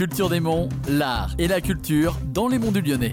Culture des Monts, l'art et la culture dans les monts du Lyonnais.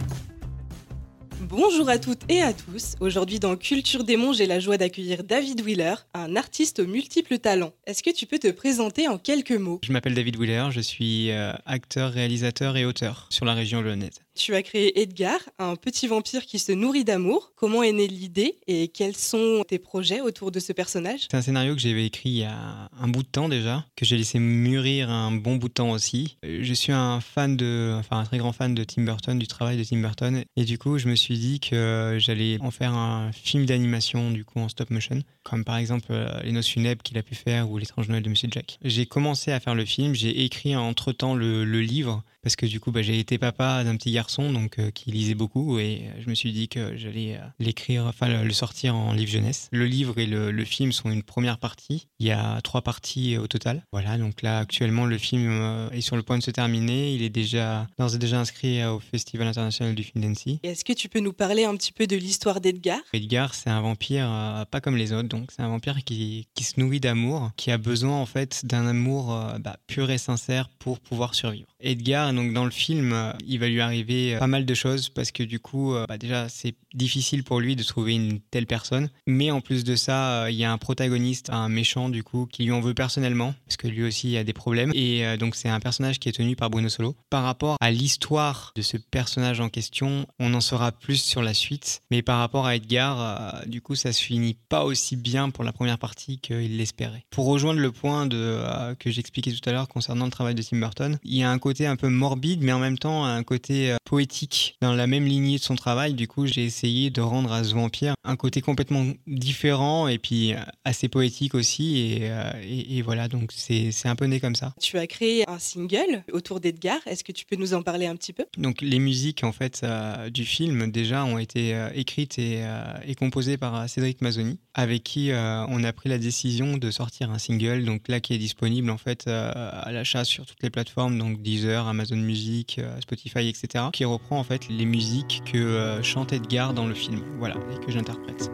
Bonjour à toutes et à tous. Aujourd'hui dans Culture des Monts, j'ai la joie d'accueillir David Wheeler, un artiste aux multiples talents. Est-ce que tu peux te présenter en quelques mots? Je m'appelle David Wheeler, je suis euh, acteur, réalisateur et auteur sur la région lyonnaise. Tu as créé Edgar, un petit vampire qui se nourrit d'amour. Comment est née l'idée et quels sont tes projets autour de ce personnage? C'est un scénario que j'avais écrit il y a un bout de temps déjà, que j'ai laissé mûrir un bon bout de temps aussi. Euh, je suis un fan de, enfin un très grand fan de Tim Burton, du travail de Tim Burton, et du coup je me suis dit que j'allais en faire un film d'animation du coup en stop motion, comme par exemple euh, Les Noces funèbres qu'il a pu faire ou L'étrange Noël de Monsieur Jack. J'ai commencé à faire le film, j'ai écrit entre temps le, livre parce que du coup bah, j'ai été papa d'un petit garçon donc euh, qui lisait beaucoup et euh, je me suis dit que j'allais euh, l'écrire, enfin le, sortir en livre jeunesse. Le livre et le, film sont une première partie. Il y a trois parties au total. Voilà, donc là actuellement le film est sur le point de se terminer. Il est déjà d'ores et déjà inscrit au Festival international du film d'Annecy. Est-ce que tu peux nous parler un petit peu de l'histoire d'Edgar? Edgar, c'est un vampire pas comme les autres, donc c'est un vampire qui, qui se nourrit d'amour, qui a besoin en fait d'un amour bah, pur et sincère pour pouvoir survivre. Edgar, donc dans le film, il va lui arriver euh, pas mal de choses parce que du coup, euh, bah, déjà, c'est difficile pour lui de trouver une telle personne. Mais en plus de ça, il y a un protagoniste, un méchant du coup, qui lui en veut personnellement parce que lui aussi a des problèmes. Et donc c'est un personnage qui est tenu par Bruno Solo. Par rapport à l'histoire de ce personnage en question, on en saura plus sur la suite. Mais par rapport à Edgar, du coup, ça se finit pas aussi bien pour la première partie qu'il l'espérait. Pour rejoindre le point de, que j'expliquais tout à l'heure concernant le travail de Tim Burton, il y a un côté un peu morbide, mais en même temps un côté euh, poétique dans la même lignée de son travail. Du coup, j'ai essayé de rendre à ce vampire un côté complètement différent et puis euh, assez poétique aussi. Et, euh, et, voilà, donc c'est un peu né comme ça. Tu as créé un single autour d'Edgar. Est-ce que tu peux nous en parler un petit peu? Donc les musiques en fait du film déjà ont été écrites et, et, composées par Cédric Mazzoni, avec qui on a pris la décision de sortir un single. Donc là qui est disponible en fait à l'achat sur toutes les plateformes, donc Deezer, Amazon Music, euh, Spotify, etc., reprend en fait les musiques que euh, chante Edgar dans le film, voilà, et que j'interprète.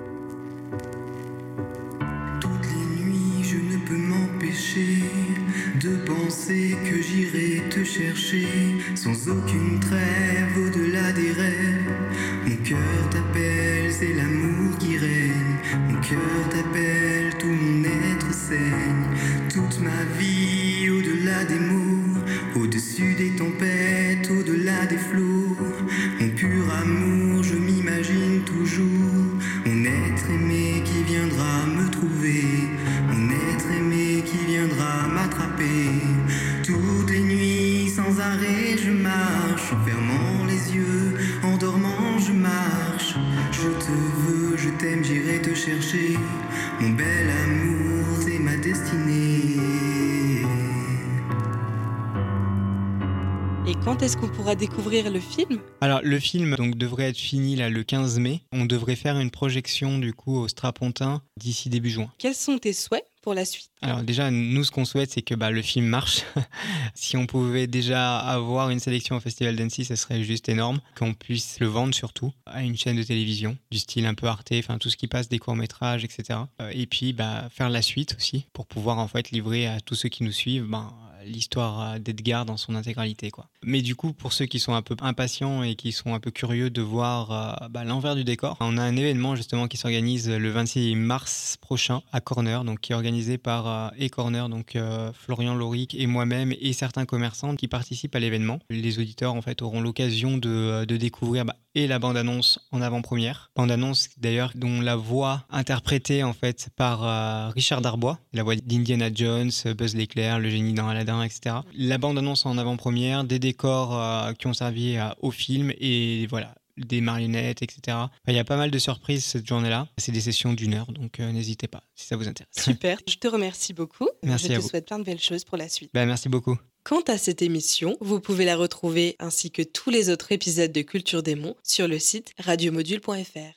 Toutes les nuits, je ne peux m'empêcher de penser que j'irai te chercher sans aucune trêve au-delà des rêves. Mon cœur t'appelle, c'est l'amour qui règne. Mon cœur t'appelle, tout mon être saigne. Toute ma vie au-delà des mots au-dessus des tempêtes, au-delà des flots, mon pur amour, je m'imagine toujours. Mon être aimé qui viendra me trouver, mon être aimé qui viendra m'attraper. Toutes les nuits, sans arrêt, je marche, en fermant les yeux, en dormant, je marche. Je te veux, je t'aime, j'irai te chercher. Mon bel amour, c'est ma destinée. Quand est-ce qu'on pourra découvrir le film? Alors le film donc devrait être fini là le 15 mai. On devrait faire une projection du coup au Strapontin d'ici début juin. Quels sont tes souhaits pour la suite? Alors déjà, nous, ce qu'on souhaite, c'est que bah, le film marche. si on pouvait déjà avoir une sélection au Festival d'Annecy, ça serait juste énorme. Qu'on puisse le vendre surtout à une chaîne de télévision, du style un peu Arte, enfin tout ce qui passe, des courts-métrages, etc. Et puis bah, faire la suite aussi, pour pouvoir en fait livrer à tous ceux qui nous suivent bah, l'histoire d'Edgar dans son intégralité. Quoi. Mais du coup, pour ceux qui sont un peu impatients et qui sont un peu curieux de voir euh, bah, l'envers du décor, on a un événement justement qui s'organise le 26 mars prochain à Corner, donc qui est organisé par euh, E-Corner, donc euh, Florian Loric et moi-même et certains commerçants qui participent à l'événement. Les auditeurs en fait auront l'occasion de, de découvrir bah, et la bande-annonce en avant-première. Bande-annonce d'ailleurs dont la voix interprétée en fait par Richard Darbois, la voix d'Indiana Jones, Buzz l'éclair, le génie dans Aladdin etc. La bande-annonce en avant-première, des décors euh, qui ont servi euh, au film et voilà, des marionnettes, etc. il y a pas mal de surprises cette journée-là. C'est des sessions d'une heure, donc euh, n'hésitez pas si ça vous intéresse. Super, je te remercie beaucoup. Merci je te souhaite plein de belles choses pour la suite. Ben, merci beaucoup. Quant à cette émission, vous pouvez la retrouver ainsi que tous les autres épisodes de Culture des Monts sur le site radiomodule.fr.